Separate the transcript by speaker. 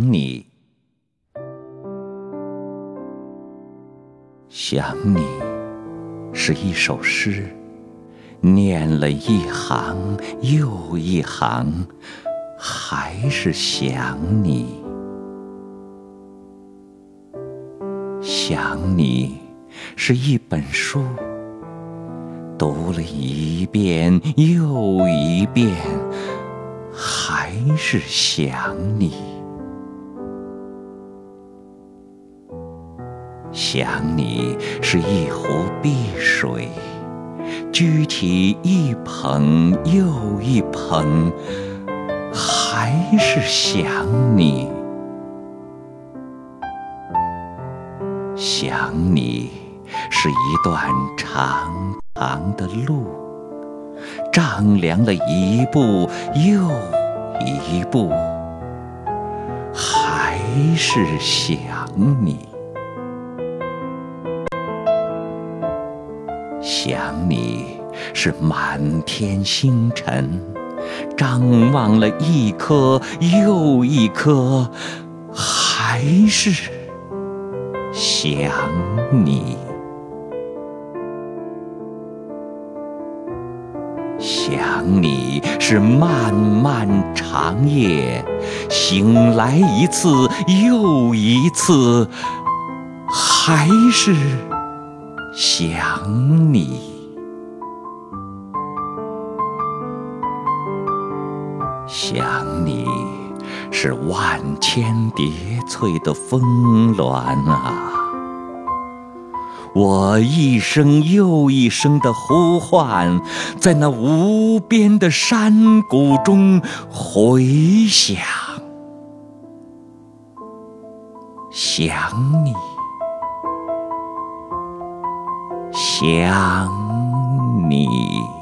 Speaker 1: 想你，想你是一首诗，念了一行又一行，还是想你。想你是一本书，读了一遍又一遍。还是想你，想你是一壶碧水，掬起一捧又一捧，还是想你，想你是一段长长的路。丈量了一步又一步，还是想你，想你是满天星辰，张望了一颗又一颗，还是想你。想你是漫漫长夜，醒来一次又一次，还是想你。想你是万千叠翠的峰峦啊。我一声又一声的呼唤，在那无边的山谷中回响，想你，想你。